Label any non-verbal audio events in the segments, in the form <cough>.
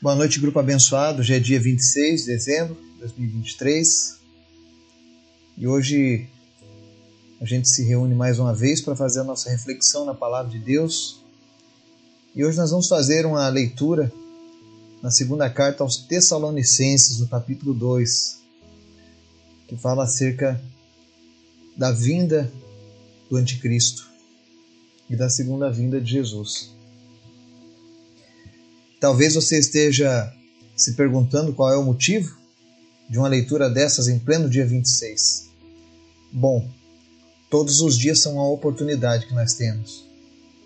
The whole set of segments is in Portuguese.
Boa noite, grupo abençoado. Hoje é dia 26 de dezembro de 2023 e hoje a gente se reúne mais uma vez para fazer a nossa reflexão na palavra de Deus. E hoje nós vamos fazer uma leitura na segunda carta aos Tessalonicenses, no capítulo 2, que fala acerca da vinda do Anticristo e da segunda vinda de Jesus. Talvez você esteja se perguntando qual é o motivo de uma leitura dessas em pleno dia 26. Bom, todos os dias são uma oportunidade que nós temos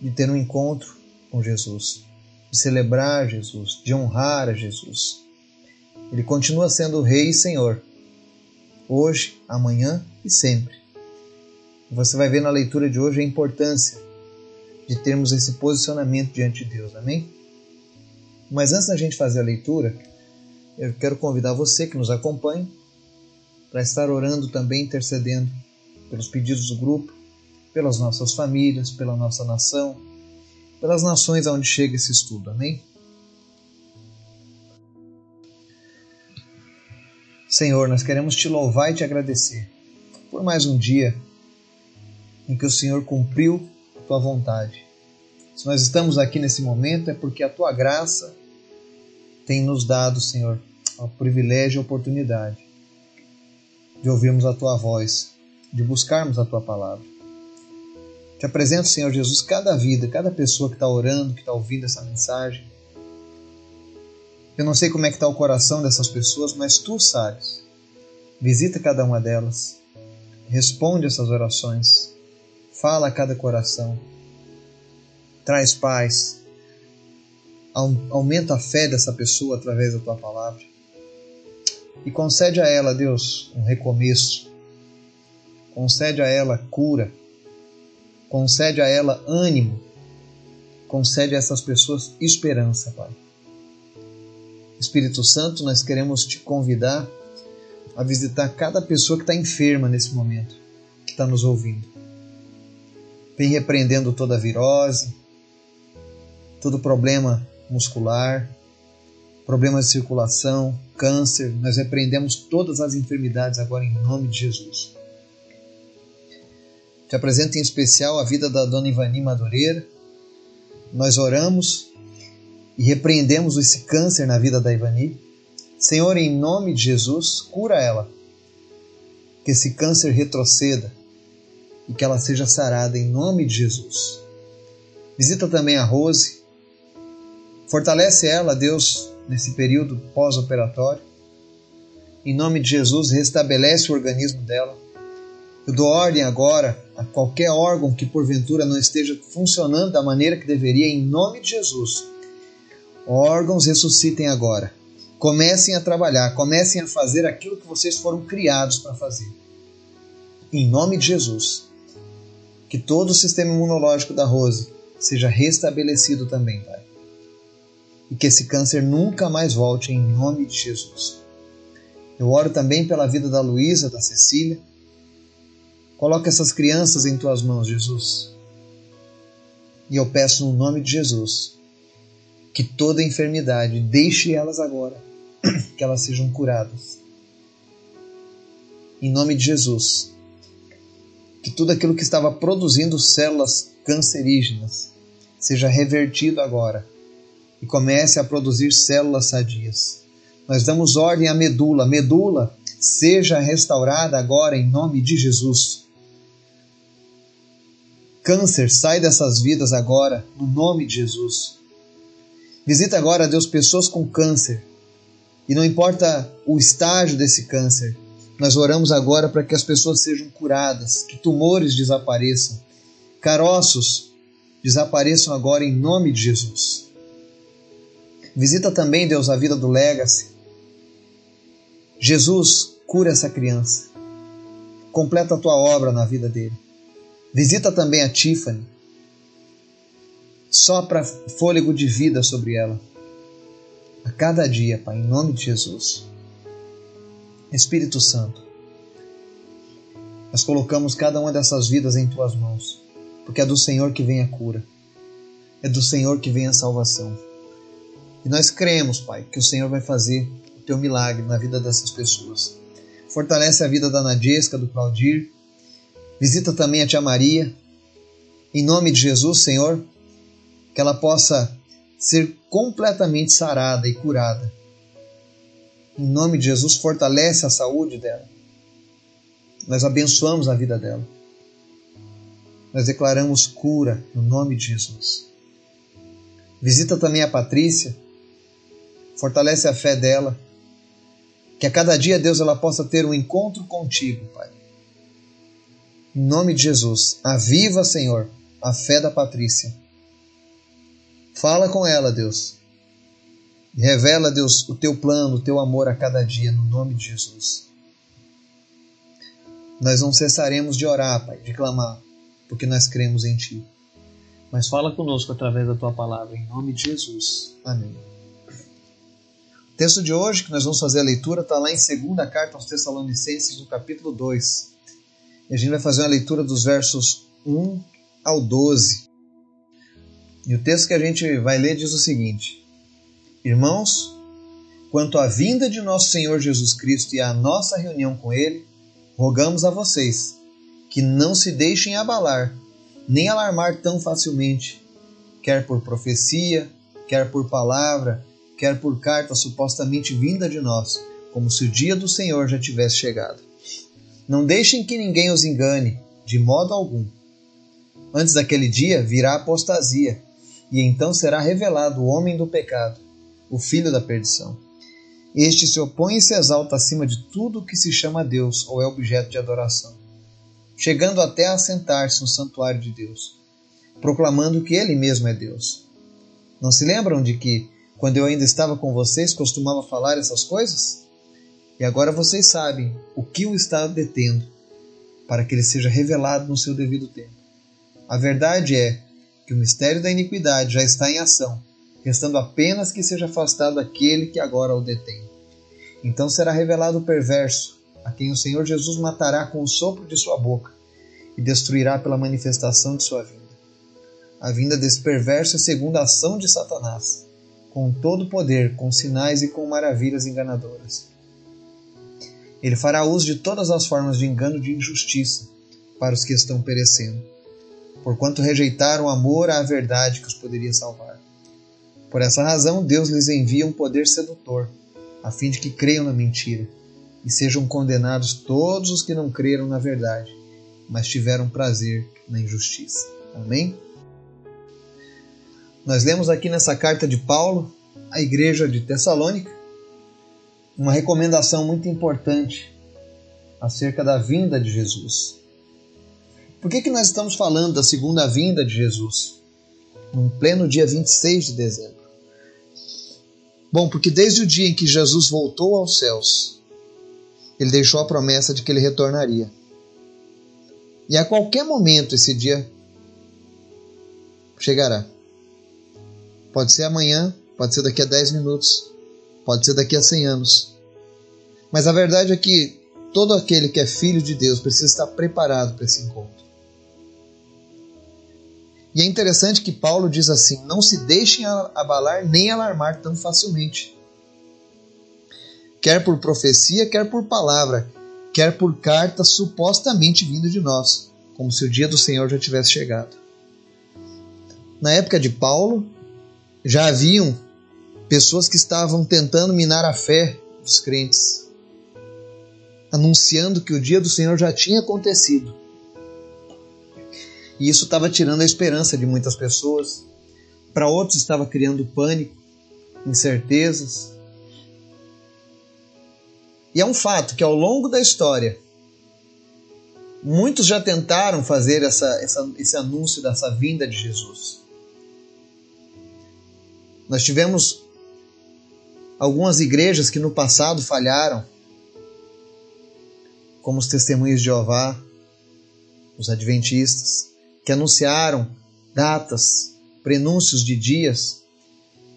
de ter um encontro com Jesus, de celebrar Jesus, de honrar a Jesus. Ele continua sendo Rei e Senhor, hoje, amanhã e sempre. Você vai ver na leitura de hoje a importância de termos esse posicionamento diante de Deus, amém? Mas antes da gente fazer a leitura, eu quero convidar você que nos acompanha para estar orando também, intercedendo pelos pedidos do grupo, pelas nossas famílias, pela nossa nação, pelas nações aonde chega esse estudo, amém? Senhor, nós queremos te louvar e te agradecer por mais um dia em que o Senhor cumpriu a tua vontade. Se nós estamos aqui nesse momento é porque a tua graça tem nos dado, Senhor, o privilégio e a oportunidade de ouvirmos a tua voz, de buscarmos a tua palavra. Te apresento, Senhor Jesus, cada vida, cada pessoa que está orando, que está ouvindo essa mensagem. Eu não sei como é que está o coração dessas pessoas, mas tu sabes. Visita cada uma delas, responde essas orações, fala a cada coração, traz paz, aumenta a fé dessa pessoa através da tua palavra. E concede a ela, Deus, um recomeço. Concede a ela cura. Concede a ela ânimo. Concede a essas pessoas esperança, Pai. Espírito Santo, nós queremos te convidar a visitar cada pessoa que está enferma nesse momento, que está nos ouvindo. Vem repreendendo toda a virose, todo problema muscular, problemas de circulação, câncer. Nós repreendemos todas as enfermidades agora em nome de Jesus. Te apresento em especial a vida da dona Ivani Madureira. Nós oramos e repreendemos esse câncer na vida da Ivani. Senhor, em nome de Jesus, cura ela. Que esse câncer retroceda e que ela seja sarada em nome de Jesus. Visita também a Rose, Fortalece ela, Deus, nesse período pós-operatório. Em nome de Jesus, restabelece o organismo dela. Eu dou ordem agora a qualquer órgão que porventura não esteja funcionando da maneira que deveria, em nome de Jesus. Órgãos ressuscitem agora. Comecem a trabalhar, comecem a fazer aquilo que vocês foram criados para fazer. Em nome de Jesus. Que todo o sistema imunológico da Rose seja restabelecido também, Pai e que esse câncer nunca mais volte em nome de Jesus. Eu oro também pela vida da Luísa, da Cecília. Coloca essas crianças em tuas mãos, Jesus. E eu peço no nome de Jesus que toda enfermidade deixe elas agora, <clears throat> que elas sejam curadas. Em nome de Jesus, que tudo aquilo que estava produzindo células cancerígenas seja revertido agora e comece a produzir células sadias. Nós damos ordem à medula, medula, seja restaurada agora em nome de Jesus. Câncer, sai dessas vidas agora, no nome de Jesus. Visita agora, Deus, pessoas com câncer. E não importa o estágio desse câncer, nós oramos agora para que as pessoas sejam curadas, que tumores desapareçam, caroços desapareçam agora em nome de Jesus. Visita também, Deus, a vida do Legacy. Jesus, cura essa criança. Completa a tua obra na vida dele. Visita também a Tiffany. Sopra fôlego de vida sobre ela. A cada dia, Pai, em nome de Jesus. Espírito Santo, nós colocamos cada uma dessas vidas em tuas mãos, porque é do Senhor que vem a cura, é do Senhor que vem a salvação. E nós cremos, Pai, que o Senhor vai fazer o teu milagre na vida dessas pessoas. Fortalece a vida da Nadesca, do Claudir. Visita também a tia Maria. Em nome de Jesus, Senhor, que ela possa ser completamente sarada e curada. Em nome de Jesus, fortalece a saúde dela. Nós abençoamos a vida dela. Nós declaramos cura no nome de Jesus. Visita também a Patrícia. Fortalece a fé dela. Que a cada dia, Deus, ela possa ter um encontro contigo, Pai. Em nome de Jesus, aviva, Senhor, a fé da Patrícia. Fala com ela, Deus. E revela, Deus, o teu plano, o teu amor a cada dia, no nome de Jesus. Nós não cessaremos de orar, Pai, de clamar, porque nós cremos em Ti. Mas fala conosco através da Tua palavra, em nome de Jesus. Amém. Texto de hoje, que nós vamos fazer a leitura, está lá em 2 Carta aos Tessalonicenses, no capítulo 2. E a gente vai fazer uma leitura dos versos 1 ao 12. E o texto que a gente vai ler diz o seguinte: Irmãos, quanto à vinda de nosso Senhor Jesus Cristo e à nossa reunião com Ele, rogamos a vocês que não se deixem abalar, nem alarmar tão facilmente, quer por profecia, quer por palavra, quer por carta supostamente vinda de nós, como se o dia do Senhor já tivesse chegado. Não deixem que ninguém os engane, de modo algum. Antes daquele dia virá apostasia e então será revelado o homem do pecado, o filho da perdição. Este se opõe e se exalta acima de tudo que se chama Deus ou é objeto de adoração, chegando até a sentar-se no santuário de Deus, proclamando que ele mesmo é Deus. Não se lembram de que, quando eu ainda estava com vocês, costumava falar essas coisas? E agora vocês sabem o que o está detendo, para que ele seja revelado no seu devido tempo. A verdade é que o mistério da iniquidade já está em ação, restando apenas que seja afastado aquele que agora o detém. Então será revelado o perverso, a quem o Senhor Jesus matará com o sopro de sua boca e destruirá pela manifestação de sua vinda. A vinda desse perverso é segundo a ação de Satanás, com todo poder, com sinais e com maravilhas enganadoras. Ele fará uso de todas as formas de engano de injustiça para os que estão perecendo porquanto rejeitaram o amor à verdade que os poderia salvar. Por essa razão, Deus lhes envia um poder sedutor, a fim de que creiam na mentira, e sejam condenados todos os que não creram na verdade, mas tiveram prazer na injustiça. Amém? Nós lemos aqui nessa carta de Paulo à igreja de Tessalônica uma recomendação muito importante acerca da vinda de Jesus. Por que, que nós estamos falando da segunda vinda de Jesus? Num pleno dia 26 de dezembro. Bom, porque desde o dia em que Jesus voltou aos céus, ele deixou a promessa de que ele retornaria. E a qualquer momento esse dia chegará. Pode ser amanhã, pode ser daqui a 10 minutos, pode ser daqui a 100 anos. Mas a verdade é que todo aquele que é filho de Deus precisa estar preparado para esse encontro. E é interessante que Paulo diz assim: não se deixem abalar nem alarmar tão facilmente. Quer por profecia, quer por palavra, quer por carta supostamente vinda de nós, como se o dia do Senhor já tivesse chegado. Na época de Paulo, já haviam pessoas que estavam tentando minar a fé dos crentes, anunciando que o dia do Senhor já tinha acontecido e isso estava tirando a esperança de muitas pessoas. Para outros, estava criando pânico, incertezas. E é um fato que ao longo da história, muitos já tentaram fazer essa, essa, esse anúncio dessa vinda de Jesus. Nós tivemos algumas igrejas que no passado falharam, como os Testemunhos de Jeová, os Adventistas que anunciaram datas, prenúncios de dias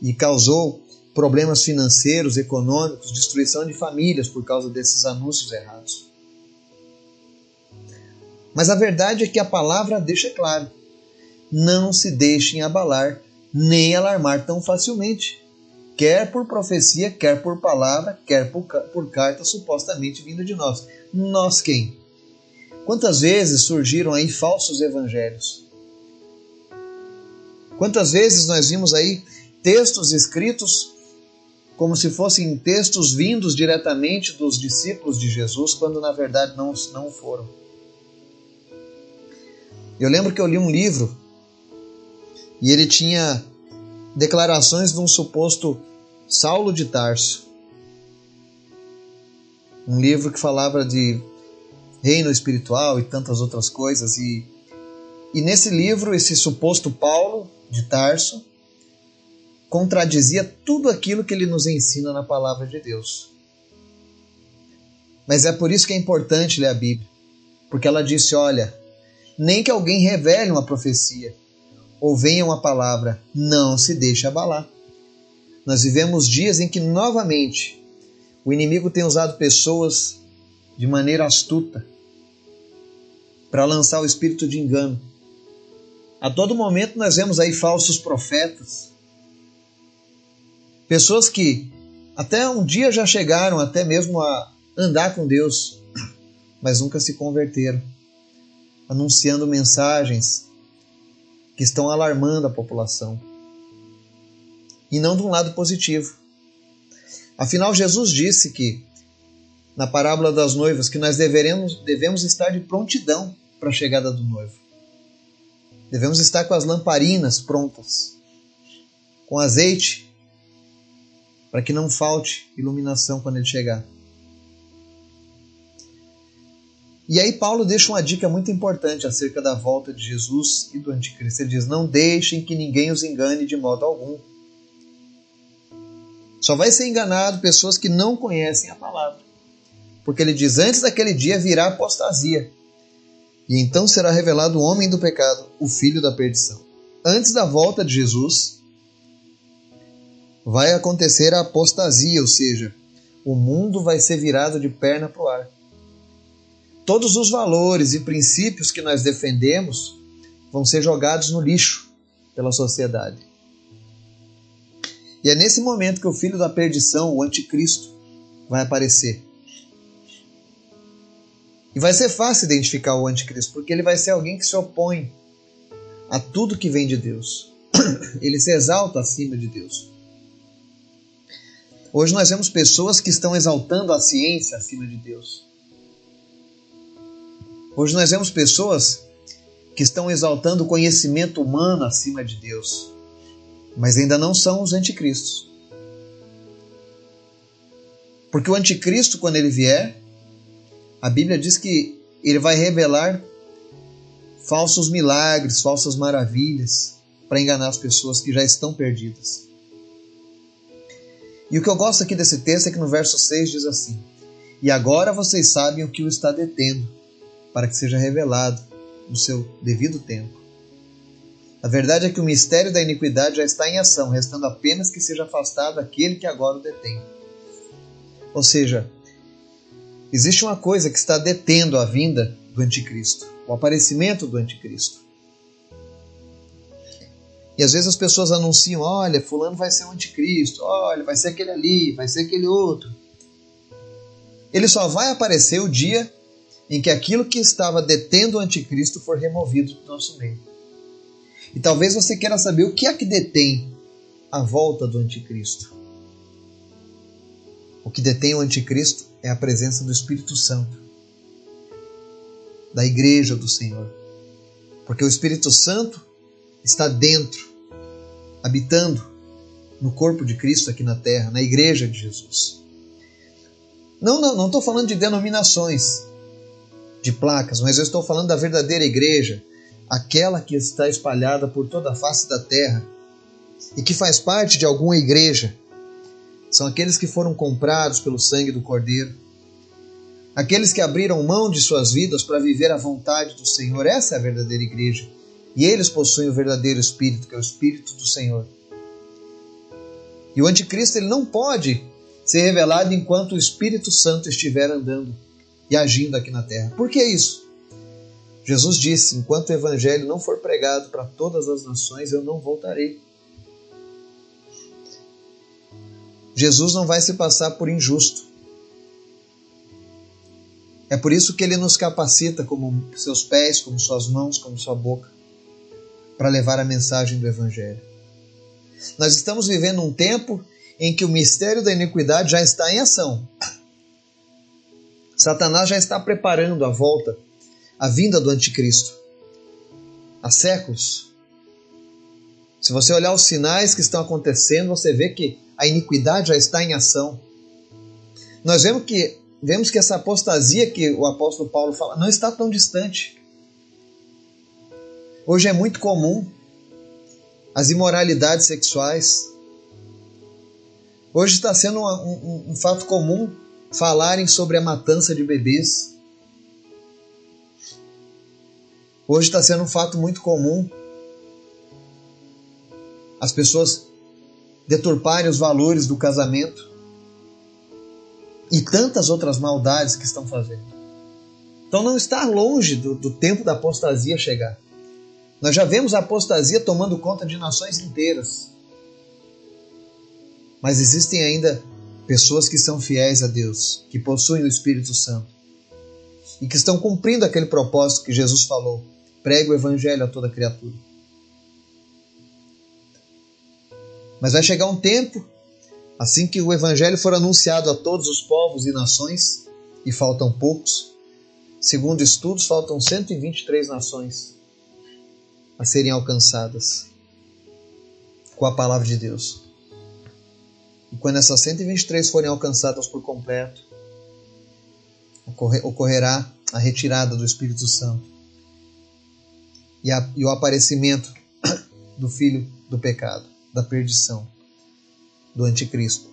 e causou problemas financeiros, econômicos, destruição de famílias por causa desses anúncios errados. Mas a verdade é que a palavra deixa claro: não se deixem abalar nem alarmar tão facilmente. quer por profecia, quer por palavra, quer por, por carta supostamente vinda de nós. Nós quem? Quantas vezes surgiram aí falsos evangelhos? Quantas vezes nós vimos aí textos escritos como se fossem textos vindos diretamente dos discípulos de Jesus, quando na verdade não, não foram. Eu lembro que eu li um livro e ele tinha declarações de um suposto Saulo de Tarso. Um livro que falava de reino espiritual e tantas outras coisas. E, e nesse livro, esse suposto Paulo de Tarso contradizia tudo aquilo que ele nos ensina na palavra de Deus. Mas é por isso que é importante ler a Bíblia, porque ela disse: olha, nem que alguém revele uma profecia ou venha uma palavra, não se deixe abalar. Nós vivemos dias em que novamente o inimigo tem usado pessoas de maneira astuta para lançar o espírito de engano. A todo momento nós vemos aí falsos profetas Pessoas que até um dia já chegaram até mesmo a andar com Deus, mas nunca se converteram, anunciando mensagens que estão alarmando a população. E não de um lado positivo. Afinal, Jesus disse que, na parábola das noivas, que nós deveremos, devemos estar de prontidão para a chegada do noivo. Devemos estar com as lamparinas prontas, com azeite para que não falte iluminação quando ele chegar. E aí Paulo deixa uma dica muito importante acerca da volta de Jesus e do anticristo. Ele diz: "Não deixem que ninguém os engane de modo algum". Só vai ser enganado pessoas que não conhecem a palavra. Porque ele diz: "Antes daquele dia virá apostasia, e então será revelado o homem do pecado, o filho da perdição". Antes da volta de Jesus, vai acontecer a apostasia, ou seja, o mundo vai ser virado de perna para o ar. Todos os valores e princípios que nós defendemos vão ser jogados no lixo pela sociedade. E é nesse momento que o filho da perdição, o anticristo, vai aparecer. E vai ser fácil identificar o anticristo, porque ele vai ser alguém que se opõe a tudo que vem de Deus. <coughs> Ele se exalta acima de Deus. Hoje nós vemos pessoas que estão exaltando a ciência acima de Deus. Hoje nós vemos pessoas que estão exaltando o conhecimento humano acima de Deus, mas ainda não são os anticristos. Porque o anticristo, quando ele vier, a Bíblia diz que ele vai revelar falsos milagres, falsas maravilhas para enganar as pessoas que já estão perdidas. E o que eu gosto aqui desse texto é que no verso 6 diz assim: E agora vocês sabem o que o está detendo, para que seja revelado no seu devido tempo. A verdade é que o mistério da iniquidade já está em ação, restando apenas que seja afastado aquele que agora o detém. Ou seja, existe uma coisa que está detendo a vinda do anticristo, o aparecimento do anticristo. E às vezes as pessoas anunciam: olha, Fulano vai ser o anticristo, olha, vai ser aquele ali, vai ser aquele outro. Ele só vai aparecer o dia em que aquilo que estava detendo o anticristo for removido do nosso meio. E talvez você queira saber o que é que detém a volta do anticristo. O que detém o anticristo é a presença do Espírito Santo, da igreja do Senhor. Porque o Espírito Santo está dentro, habitando no corpo de Cristo aqui na terra, na igreja de Jesus. Não, não, não estou falando de denominações, de placas, mas eu estou falando da verdadeira igreja, aquela que está espalhada por toda a face da terra e que faz parte de alguma igreja. São aqueles que foram comprados pelo sangue do Cordeiro, aqueles que abriram mão de suas vidas para viver a vontade do Senhor. Essa é a verdadeira igreja. E eles possuem o verdadeiro Espírito, que é o Espírito do Senhor. E o anticristo ele não pode ser revelado enquanto o Espírito Santo estiver andando e agindo aqui na terra. Por que isso? Jesus disse: enquanto o evangelho não for pregado para todas as nações, eu não voltarei. Jesus não vai se passar por injusto. É por isso que ele nos capacita como seus pés, como suas mãos, como sua boca, para levar a mensagem do Evangelho. Nós estamos vivendo um tempo em que o mistério da iniquidade já está em ação. Satanás já está preparando a volta, a vinda do anticristo. Há séculos. Se você olhar os sinais que estão acontecendo, você vê que a iniquidade já está em ação. Nós vemos que, vemos que essa apostasia que o apóstolo Paulo fala não está tão distante. Hoje é muito comum as imoralidades sexuais. Hoje está sendo um, um, um fato comum falarem sobre a matança de bebês. Hoje está sendo um fato muito comum as pessoas deturparem os valores do casamento e tantas outras maldades que estão fazendo. Então não está longe do, do tempo da apostasia chegar. Nós já vemos a apostasia tomando conta de nações inteiras. Mas existem ainda pessoas que são fiéis a Deus, que possuem o Espírito Santo e que estão cumprindo aquele propósito que Jesus falou: pregue o Evangelho a toda criatura. Mas vai chegar um tempo, assim que o Evangelho for anunciado a todos os povos e nações, e faltam poucos, segundo estudos, faltam 123 nações a serem alcançadas com a palavra de Deus. E quando essas 123 forem alcançadas por completo, ocorrerá a retirada do Espírito Santo e, a, e o aparecimento <coughs> do Filho do pecado, da perdição, do Anticristo.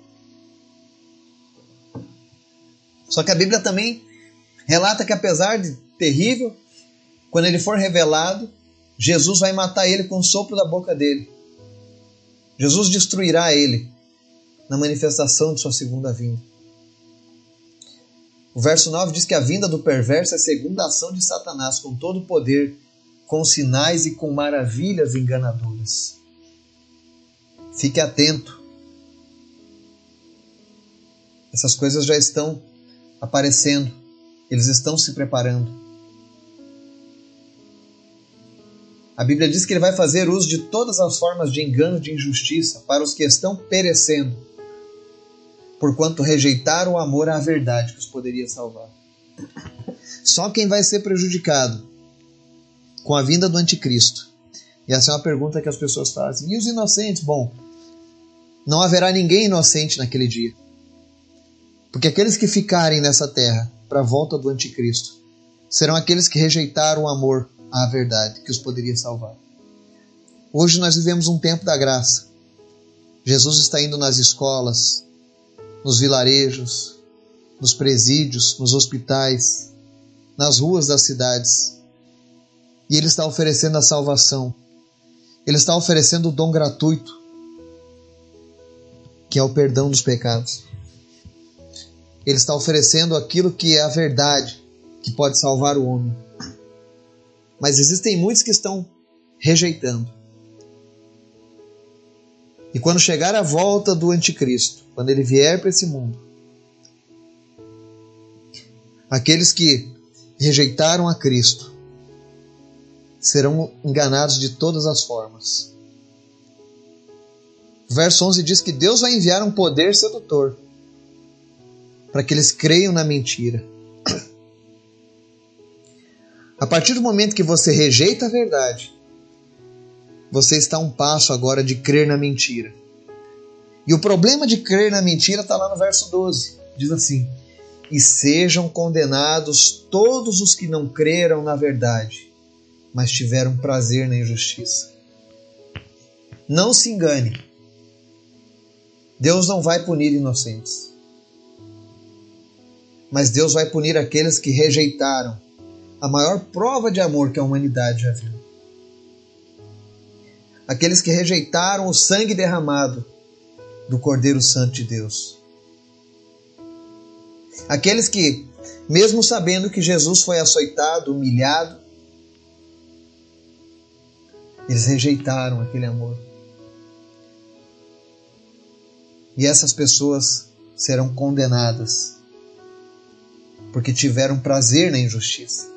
Só que a Bíblia também relata que, apesar de terrível, quando ele for revelado, Jesus vai matar ele com o sopro da boca dele. Jesus destruirá ele na manifestação de sua segunda vinda. O verso 9 diz que a vinda do perverso é a segunda ação de Satanás com todo o poder, com sinais e com maravilhas enganadoras. Fique atento. Essas coisas já estão aparecendo, eles estão se preparando. A Bíblia diz que ele vai fazer uso de todas as formas de engano e de injustiça para os que estão perecendo, porquanto rejeitaram o amor à verdade que os poderia salvar. Só quem vai ser prejudicado com a vinda do anticristo. E essa é uma pergunta que as pessoas fazem. E os inocentes? Bom, não haverá ninguém inocente naquele dia. Porque aqueles que ficarem nessa terra para a volta do anticristo serão aqueles que rejeitaram o amor à verdade que os poderia salvar. Hoje nós vivemos um tempo da graça. Jesus está indo nas escolas, nos vilarejos, nos presídios, nos hospitais, nas ruas das cidades. E Ele está oferecendo a salvação. Ele está oferecendo o dom gratuito, que é o perdão dos pecados. Ele está oferecendo aquilo que é a verdade, que pode salvar o homem. Mas existem muitos que estão rejeitando. E quando chegar a volta do anticristo, quando ele vier para esse mundo, aqueles que rejeitaram a Cristo serão enganados de todas as formas. O verso 11 diz que Deus vai enviar um poder sedutor para que eles creiam na mentira. <clears throat> A partir do momento que você rejeita a verdade, você está um passo agora de crer na mentira. E o problema de crer na mentira está lá no verso 12. Diz assim: E sejam condenados todos os que não creram na verdade, mas tiveram prazer na injustiça. Não se engane. Deus não vai punir inocentes. Mas Deus vai punir aqueles que rejeitaram a maior prova de amor que a humanidade já viu. Aqueles que rejeitaram o sangue derramado do Cordeiro Santo de Deus. Aqueles que, mesmo sabendo que Jesus foi açoitado, humilhado, eles rejeitaram aquele amor. E essas pessoas serão condenadas porque tiveram prazer na injustiça.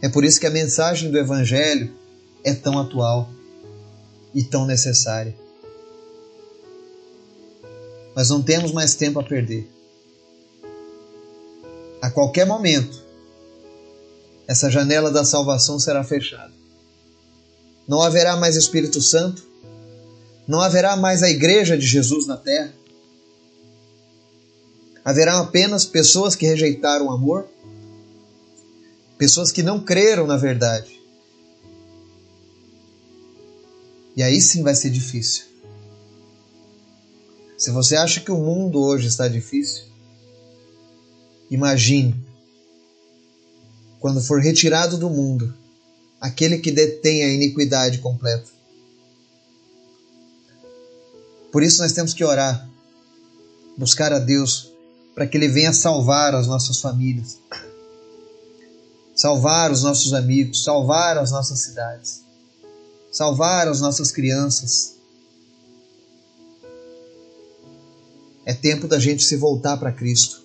É por isso que a mensagem do Evangelho é tão atual e tão necessária. Nós não temos mais tempo a perder. A qualquer momento, essa janela da salvação será fechada. Não haverá mais Espírito Santo, não haverá mais a Igreja de Jesus na terra. Haverá apenas pessoas que rejeitaram o amor, pessoas que não creram na verdade. E aí sim vai ser difícil. Se você acha que o mundo hoje está difícil, imagine quando for retirado do mundo aquele que detém a iniquidade completa. Por isso nós temos que orar, buscar a Deus para que Ele venha salvar as nossas famílias, salvar os nossos amigos, salvar as nossas cidades, salvar as nossas crianças. É tempo da gente se voltar para Cristo.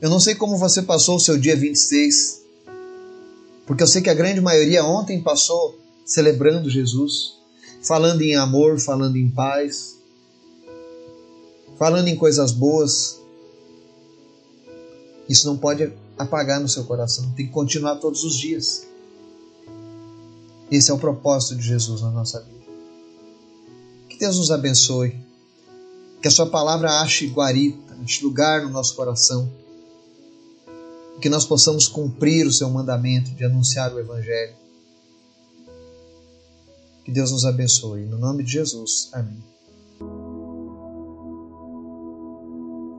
Eu não sei como você passou o seu dia 26, porque eu sei que a grande maioria ontem passou celebrando Jesus, falando em amor, falando em paz, falando em coisas boas. Isso não pode apagar no seu coração, tem que continuar todos os dias. Esse é o propósito de Jesus na nossa vida. Que Deus nos abençoe. Que a Sua palavra ache guarita, ache lugar no nosso coração que nós possamos cumprir o seu mandamento de anunciar o Evangelho. Que Deus nos abençoe. No nome de Jesus. Amém.